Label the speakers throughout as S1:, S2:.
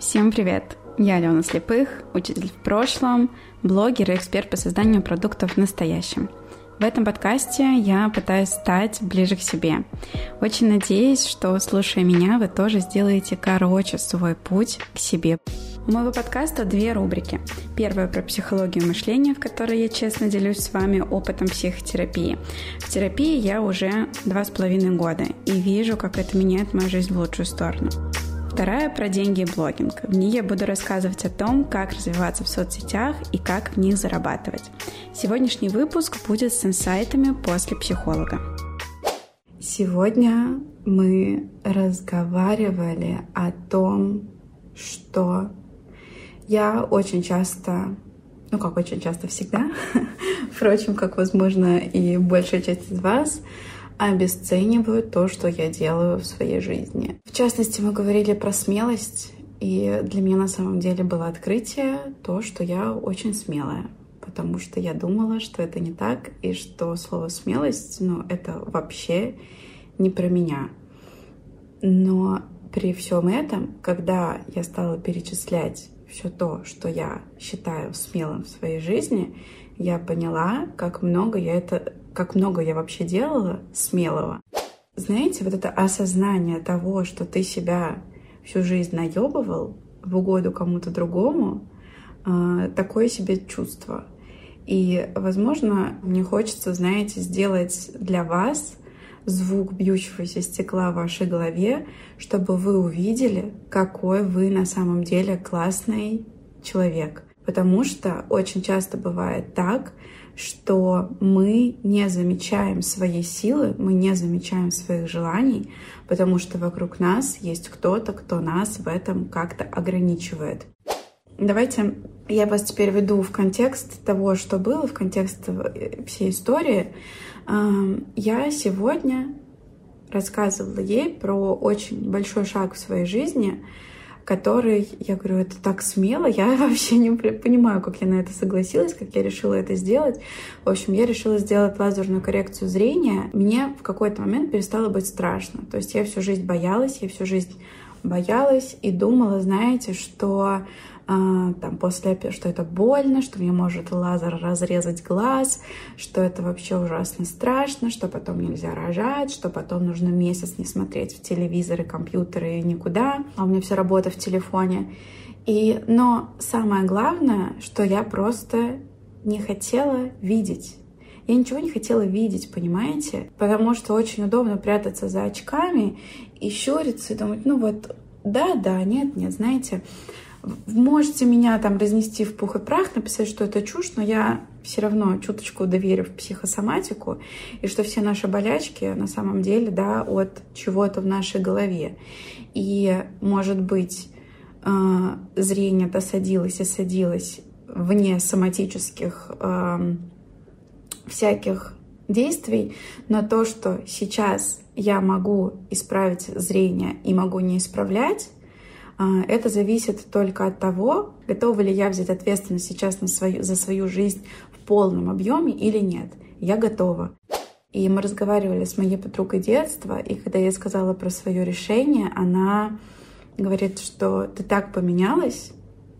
S1: Всем привет! Я Алена Слепых, учитель в прошлом, блогер и эксперт по созданию продуктов в настоящем. В этом подкасте я пытаюсь стать ближе к себе. Очень надеюсь, что, слушая меня, вы тоже сделаете короче свой путь к себе. У моего подкаста две рубрики. Первая про психологию мышления, в которой я честно делюсь с вами опытом психотерапии. В терапии я уже два с половиной года и вижу, как это меняет мою жизнь в лучшую сторону. Вторая про деньги и блогинг. В ней я буду рассказывать о том, как развиваться в соцсетях и как в них зарабатывать. Сегодняшний выпуск будет с инсайтами после психолога. Сегодня мы разговаривали о том, что я очень часто, ну как очень часто всегда, впрочем, как возможно и большая часть из вас, обесценивают то, что я делаю в своей жизни. В частности, мы говорили про смелость, и для меня на самом деле было открытие то, что я очень смелая, потому что я думала, что это не так, и что слово смелость, ну, это вообще не про меня. Но при всем этом, когда я стала перечислять все то, что я считаю смелым в своей жизни, я поняла, как много я это как много я вообще делала смелого. Знаете, вот это осознание того, что ты себя всю жизнь наебывал в угоду кому-то другому, а, такое себе чувство. И, возможно, мне хочется, знаете, сделать для вас звук бьющегося стекла в вашей голове, чтобы вы увидели, какой вы на самом деле классный человек. Потому что очень часто бывает так, что мы не замечаем своей силы, мы не замечаем своих желаний, потому что вокруг нас есть кто-то, кто нас в этом как-то ограничивает. Давайте я вас теперь веду в контекст того, что было, в контекст всей истории. Я сегодня рассказывала ей про очень большой шаг в своей жизни, который, я говорю, это так смело, я вообще не понимаю, как я на это согласилась, как я решила это сделать. В общем, я решила сделать лазерную коррекцию зрения. Мне в какой-то момент перестало быть страшно. То есть я всю жизнь боялась, я всю жизнь боялась и думала, знаете, что там после, что это больно, что мне может лазер разрезать глаз, что это вообще ужасно страшно, что потом нельзя рожать, что потом нужно месяц не смотреть в телевизоры, компьютеры и никуда, а у меня вся работа в телефоне. И, но самое главное, что я просто не хотела видеть. Я ничего не хотела видеть, понимаете? Потому что очень удобно прятаться за очками и щуриться и думать, ну вот, да, да, нет, нет, знаете, Можете меня там разнести в пух и прах, написать, что это чушь, но я все равно чуточку доверю в психосоматику, и что все наши болячки на самом деле, да, от чего-то в нашей голове. И, может быть, э, зрение досадилось и садилось вне соматических э, всяких действий, но то, что сейчас я могу исправить зрение и могу не исправлять, это зависит только от того, готова ли я взять ответственность сейчас на свою, за свою жизнь в полном объеме или нет. Я готова. И мы разговаривали с моей подругой детства, и когда я сказала про свое решение, она говорит, что ты так поменялась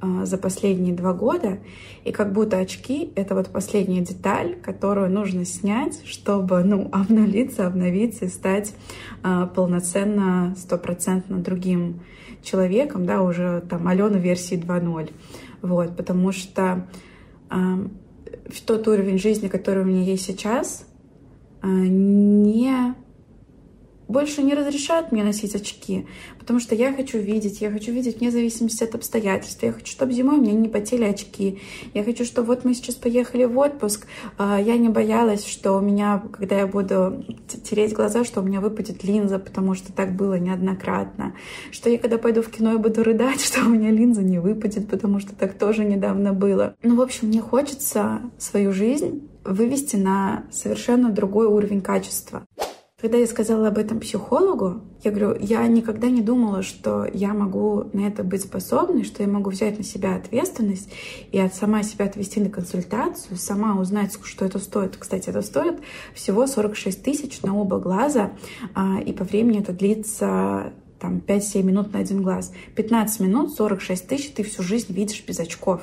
S1: за последние два года, и как будто очки — это вот последняя деталь, которую нужно снять, чтобы, ну, обнулиться, обновиться и стать э, полноценно, стопроцентно другим человеком, да, уже там Алена версии 2.0. Вот, потому что э, тот уровень жизни, который у меня есть сейчас, э, не больше не разрешают мне носить очки, потому что я хочу видеть, я хочу видеть вне зависимости от обстоятельств. Я хочу, чтобы зимой у меня не потели очки. Я хочу, чтобы вот мы сейчас поехали в отпуск, а, я не боялась, что у меня, когда я буду тереть глаза, что у меня выпадет линза, потому что так было неоднократно. Что я, когда пойду в кино и буду рыдать, что у меня линза не выпадет, потому что так тоже недавно было. Ну, в общем, мне хочется свою жизнь вывести на совершенно другой уровень качества. Когда я сказала об этом психологу, я говорю, я никогда не думала, что я могу на это быть способной, что я могу взять на себя ответственность и от сама себя отвести на консультацию, сама узнать, что это стоит. Кстати, это стоит всего 46 тысяч на оба глаза, а, и по времени это длится там 5-7 минут на один глаз. 15 минут, 46 тысяч, ты всю жизнь видишь без очков.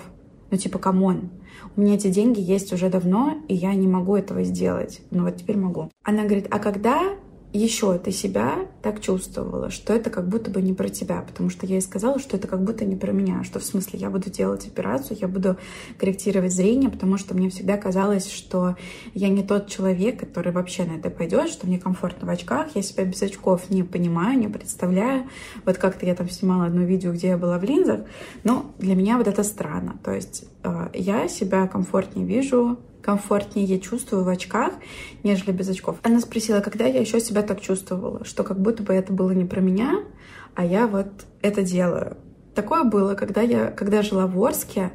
S1: Ну, типа, come on. У меня эти деньги есть уже давно, и я не могу этого сделать. Но вот теперь могу. Она говорит, а когда еще ты себя так чувствовала, что это как будто бы не про тебя, потому что я ей сказала, что это как будто не про меня, что в смысле я буду делать операцию, я буду корректировать зрение, потому что мне всегда казалось, что я не тот человек, который вообще на это пойдет, что мне комфортно в очках, я себя без очков не понимаю, не представляю. Вот как-то я там снимала одно видео, где я была в линзах, но для меня вот это странно. То есть э, я себя комфортнее вижу комфортнее я чувствую в очках, нежели без очков. Она спросила, когда я еще себя так чувствовала, что как будто бы это было не про меня, а я вот это делаю. Такое было, когда я, когда жила в Орске,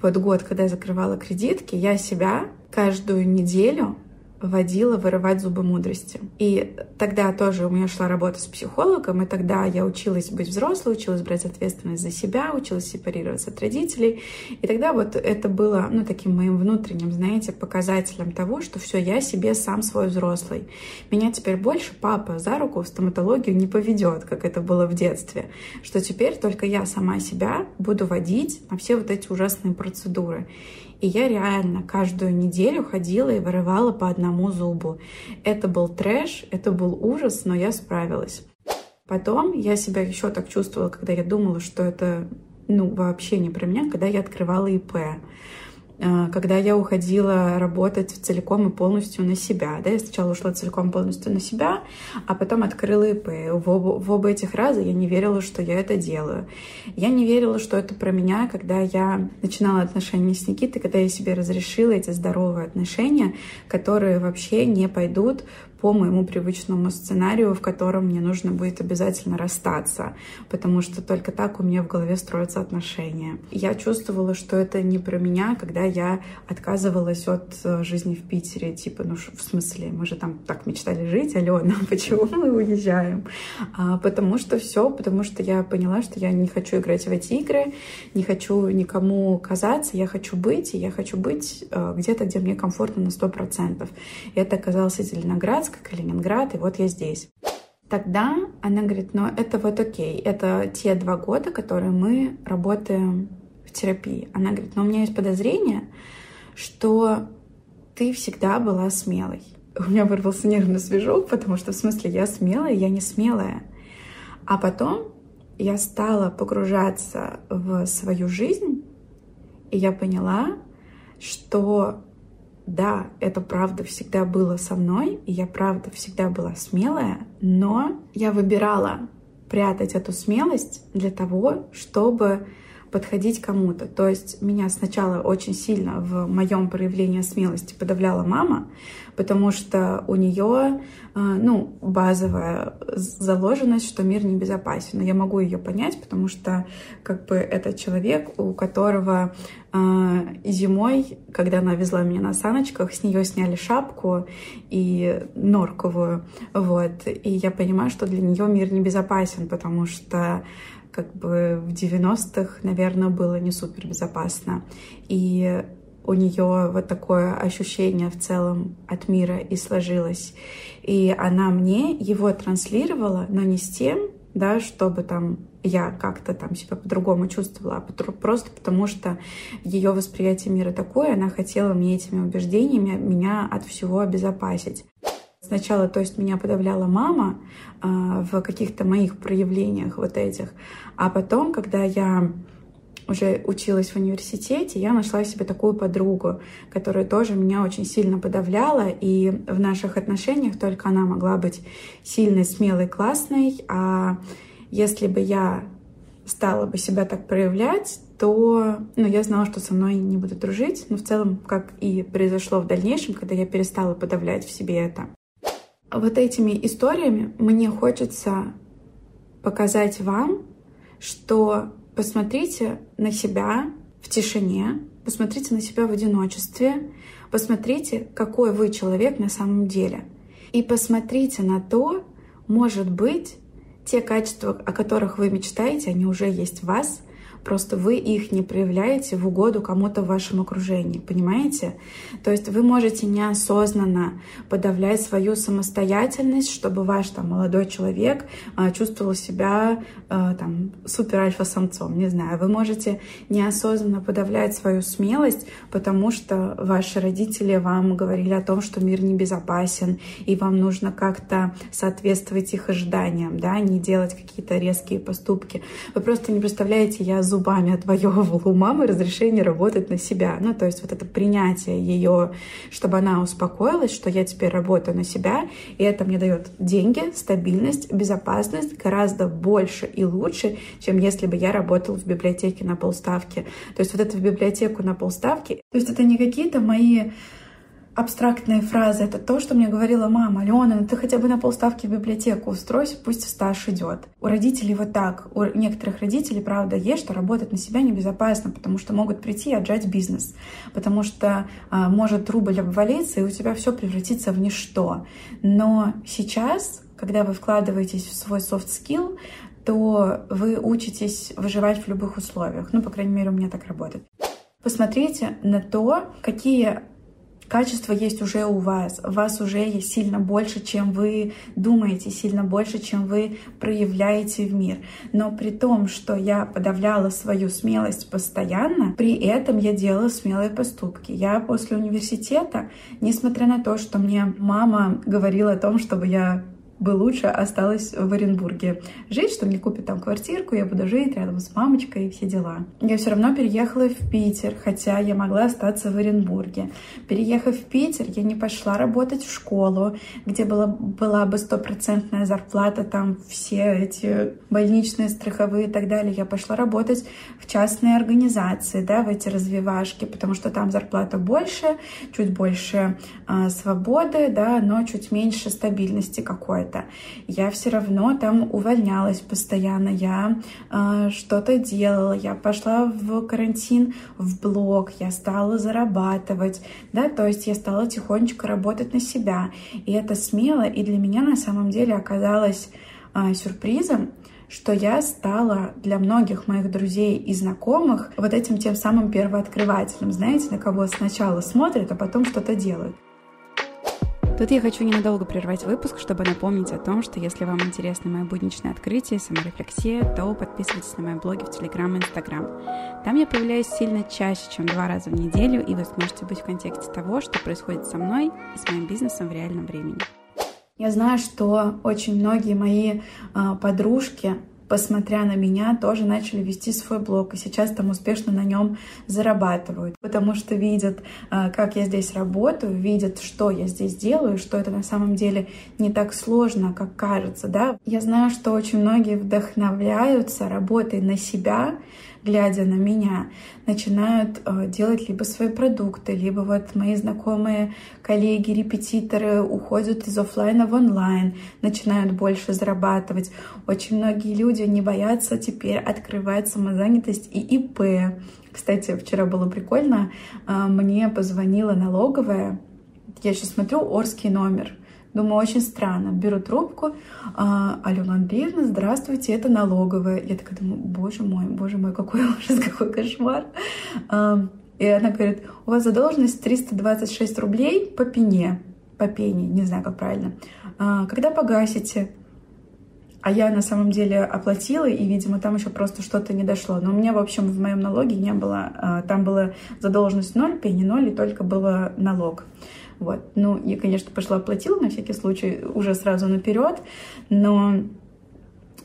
S1: вот год, когда я закрывала кредитки, я себя каждую неделю водила вырывать зубы мудрости. И тогда тоже у меня шла работа с психологом, и тогда я училась быть взрослой, училась брать ответственность за себя, училась сепарироваться от родителей. И тогда вот это было, ну, таким моим внутренним, знаете, показателем того, что все, я себе сам свой взрослый. Меня теперь больше папа за руку в стоматологию не поведет, как это было в детстве. Что теперь только я сама себя буду водить на все вот эти ужасные процедуры. И я реально каждую неделю ходила и вырывала по одному зубу. Это был трэш, это был ужас, но я справилась. Потом я себя еще так чувствовала, когда я думала, что это ну, вообще не про меня, когда я открывала ИП. А, когда я уходила работать целиком и полностью на себя. Да, я сначала ушла целиком полностью на себя, а потом открыла ИП. В оба, в оба этих раза я не верила, что я это делаю. Я не верила, что это про меня, когда я начинала отношения с Никитой, когда я себе разрешила эти здоровые отношения, которые вообще не пойдут по моему привычному сценарию, в котором мне нужно будет обязательно расстаться, потому что только так у меня в голове строятся отношения. Я чувствовала, что это не про меня, когда я отказывалась от э, жизни в Питере, типа, ну в смысле, мы же там так мечтали жить, Алена, почему мы уезжаем? А, потому что все, потому что я поняла, что я не хочу играть в эти игры, не хочу никому казаться, я хочу быть, и я хочу быть э, где-то, где мне комфортно на сто процентов. И это оказался Зеленоградск, Брянск, Калининград, и вот я здесь. Тогда она говорит, ну это вот окей, это те два года, которые мы работаем в терапии. Она говорит, но у меня есть подозрение, что ты всегда была смелой. У меня вырвался нервный свежок, потому что в смысле я смелая, я не смелая. А потом я стала погружаться в свою жизнь, и я поняла, что да, это правда всегда было со мной, и я правда всегда была смелая, но я выбирала прятать эту смелость для того, чтобы подходить кому-то. То есть меня сначала очень сильно в моем проявлении смелости подавляла мама, потому что у нее, э, ну, базовая заложенность, что мир небезопасен. Но я могу ее понять, потому что как бы это человек, у которого э, зимой, когда она везла меня на саночках, с нее сняли шапку и норковую, вот. И я понимаю, что для нее мир небезопасен, потому что как бы в 90-х, наверное, было не супер безопасно. И у нее вот такое ощущение в целом от мира и сложилось. И она мне его транслировала, но не с тем, да, чтобы там я как-то там себя по-другому чувствовала, а просто потому что ее восприятие мира такое, она хотела мне этими убеждениями меня от всего обезопасить. Сначала, то есть, меня подавляла мама э, в каких-то моих проявлениях вот этих, а потом, когда я уже училась в университете, я нашла себе такую подругу, которая тоже меня очень сильно подавляла, и в наших отношениях только она могла быть сильной, смелой, классной, а если бы я стала бы себя так проявлять, то ну, я знала, что со мной не будут дружить, но в целом, как и произошло в дальнейшем, когда я перестала подавлять в себе это вот этими историями мне хочется показать вам, что посмотрите на себя в тишине, посмотрите на себя в одиночестве, посмотрите, какой вы человек на самом деле. И посмотрите на то, может быть, те качества, о которых вы мечтаете, они уже есть в вас. Просто вы их не проявляете в угоду кому-то в вашем окружении, понимаете? То есть вы можете неосознанно подавлять свою самостоятельность, чтобы ваш там молодой человек а, чувствовал себя а, там супер альфа-самцом, не знаю. Вы можете неосознанно подавлять свою смелость, потому что ваши родители вам говорили о том, что мир небезопасен, и вам нужно как-то соответствовать их ожиданиям, да, не делать какие-то резкие поступки. Вы просто не представляете, я зубами отвоевывала у мамы разрешение работать на себя. Ну, то есть вот это принятие ее, чтобы она успокоилась, что я теперь работаю на себя, и это мне дает деньги, стабильность, безопасность гораздо больше и лучше, чем если бы я работала в библиотеке на полставки. То есть вот это в библиотеку на полставки, то есть это не какие-то мои абстрактные фразы. Это то, что мне говорила мама. Алена, ну ты хотя бы на полставки в библиотеку устройся, пусть в стаж идет. У родителей вот так. У некоторых родителей, правда, есть, что работать на себя небезопасно, потому что могут прийти и отжать бизнес. Потому что а, может рубль обвалиться, и у тебя все превратится в ничто. Но сейчас, когда вы вкладываетесь в свой soft skill, то вы учитесь выживать в любых условиях. Ну, по крайней мере, у меня так работает. Посмотрите на то, какие Качество есть уже у вас. Вас уже есть сильно больше, чем вы думаете, сильно больше, чем вы проявляете в мир. Но при том, что я подавляла свою смелость постоянно, при этом я делала смелые поступки. Я после университета, несмотря на то, что мне мама говорила о том, чтобы я бы лучше осталась в Оренбурге жить, что мне купят там квартирку, я буду жить рядом с мамочкой и все дела. Я все равно переехала в Питер, хотя я могла остаться в Оренбурге. Переехав в Питер, я не пошла работать в школу, где была, была бы стопроцентная зарплата, там все эти больничные, страховые и так далее. Я пошла работать в частные организации, да, в эти развивашки, потому что там зарплата больше, чуть больше э, свободы, да, но чуть меньше стабильности какой-то это. Я все равно там увольнялась постоянно, я э, что-то делала, я пошла в карантин в блог, я стала зарабатывать, да, то есть я стала тихонечко работать на себя. И это смело, и для меня на самом деле оказалось э, сюрпризом, что я стала для многих моих друзей и знакомых вот этим тем самым первооткрывателем, знаете, на кого сначала смотрят, а потом что-то делают. Тут я хочу ненадолго прервать выпуск, чтобы напомнить о том, что если вам интересно мое будничное открытие, саморефлексия, то подписывайтесь на мои блоги в Телеграм и Инстаграм. Там я появляюсь сильно чаще, чем два раза в неделю, и вы сможете быть в контексте того, что происходит со мной и с моим бизнесом в реальном времени. Я знаю, что очень многие мои э, подружки посмотря на меня, тоже начали вести свой блог, и сейчас там успешно на нем зарабатывают, потому что видят, а, как я здесь работаю, видят, что я здесь делаю, что это на самом деле не так сложно, как кажется, да. Я знаю, что очень многие вдохновляются работой на себя, глядя на меня, начинают э, делать либо свои продукты, либо вот мои знакомые коллеги, репетиторы уходят из офлайна в онлайн, начинают больше зарабатывать. Очень многие люди не боятся теперь открывать самозанятость и ИП. Кстати, вчера было прикольно, э, мне позвонила налоговая, я сейчас смотрю Орский номер, Думаю, очень странно. Беру трубку. Алена Андреевна, здравствуйте, это налоговая. Я такая думаю, боже мой, боже мой, какой ужас, какой кошмар. А, и она говорит, у вас задолженность 326 рублей по пене. По пене, не знаю, как правильно. А, когда погасите? А я на самом деле оплатила, и, видимо, там еще просто что-то не дошло. Но у меня, в общем, в моем налоге не было... А, там была задолженность 0, пени 0, и только было налог. Вот. Ну, я, конечно, пошла оплатила на всякий случай уже сразу наперед, но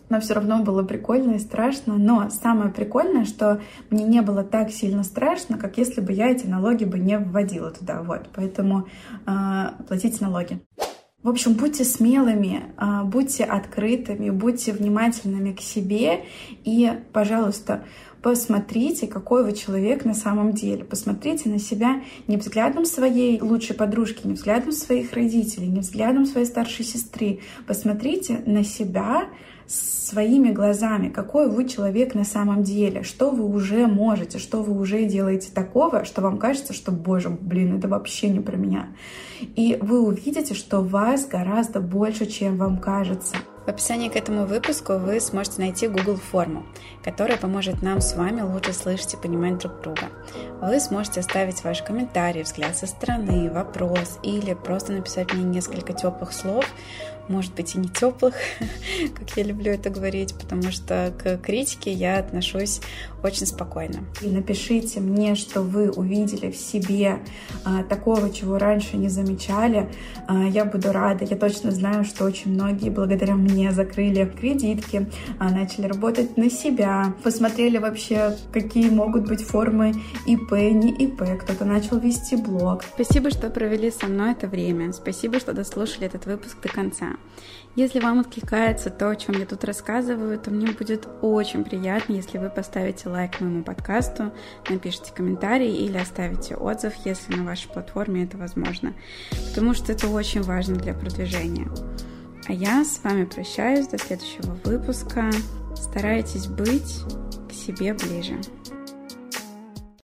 S1: но все равно было прикольно и страшно. Но самое прикольное, что мне не было так сильно страшно, как если бы я эти налоги бы не вводила туда. Вот, поэтому э, платите налоги. В общем, будьте смелыми, а, будьте открытыми, будьте внимательными к себе и, пожалуйста, посмотрите, какой вы человек на самом деле. Посмотрите на себя не взглядом своей лучшей подружки, не взглядом своих родителей, не взглядом своей старшей сестры. Посмотрите на себя своими глазами, какой вы человек на самом деле, что вы уже можете, что вы уже делаете такого, что вам кажется, что, боже, блин, это вообще не про меня. И вы увидите, что вас гораздо больше, чем вам кажется. В описании к этому выпуску вы сможете найти Google форму, которая поможет нам с вами лучше слышать и понимать друг друга. Вы сможете оставить ваши комментарии, взгляд со стороны, вопрос или просто написать мне несколько теплых слов, может быть и не теплых, как я люблю это говорить, потому что к критике я отношусь очень спокойно. И напишите мне, что вы увидели в себе а, такого, чего раньше не замечали. А, я буду рада. Я точно знаю, что очень многие благодаря мне закрыли кредитки, а, начали работать на себя, посмотрели вообще, какие могут быть формы ИП, не ИП, кто-то начал вести блог. Спасибо, что провели со мной это время. Спасибо, что дослушали этот выпуск до конца. Если вам откликается то, о чем я тут рассказываю, то мне будет очень приятно, если вы поставите лайк моему подкасту, напишите комментарий или оставите отзыв, если на вашей платформе это возможно, потому что это очень важно для продвижения. А я с вами прощаюсь до следующего выпуска. Старайтесь быть к себе ближе.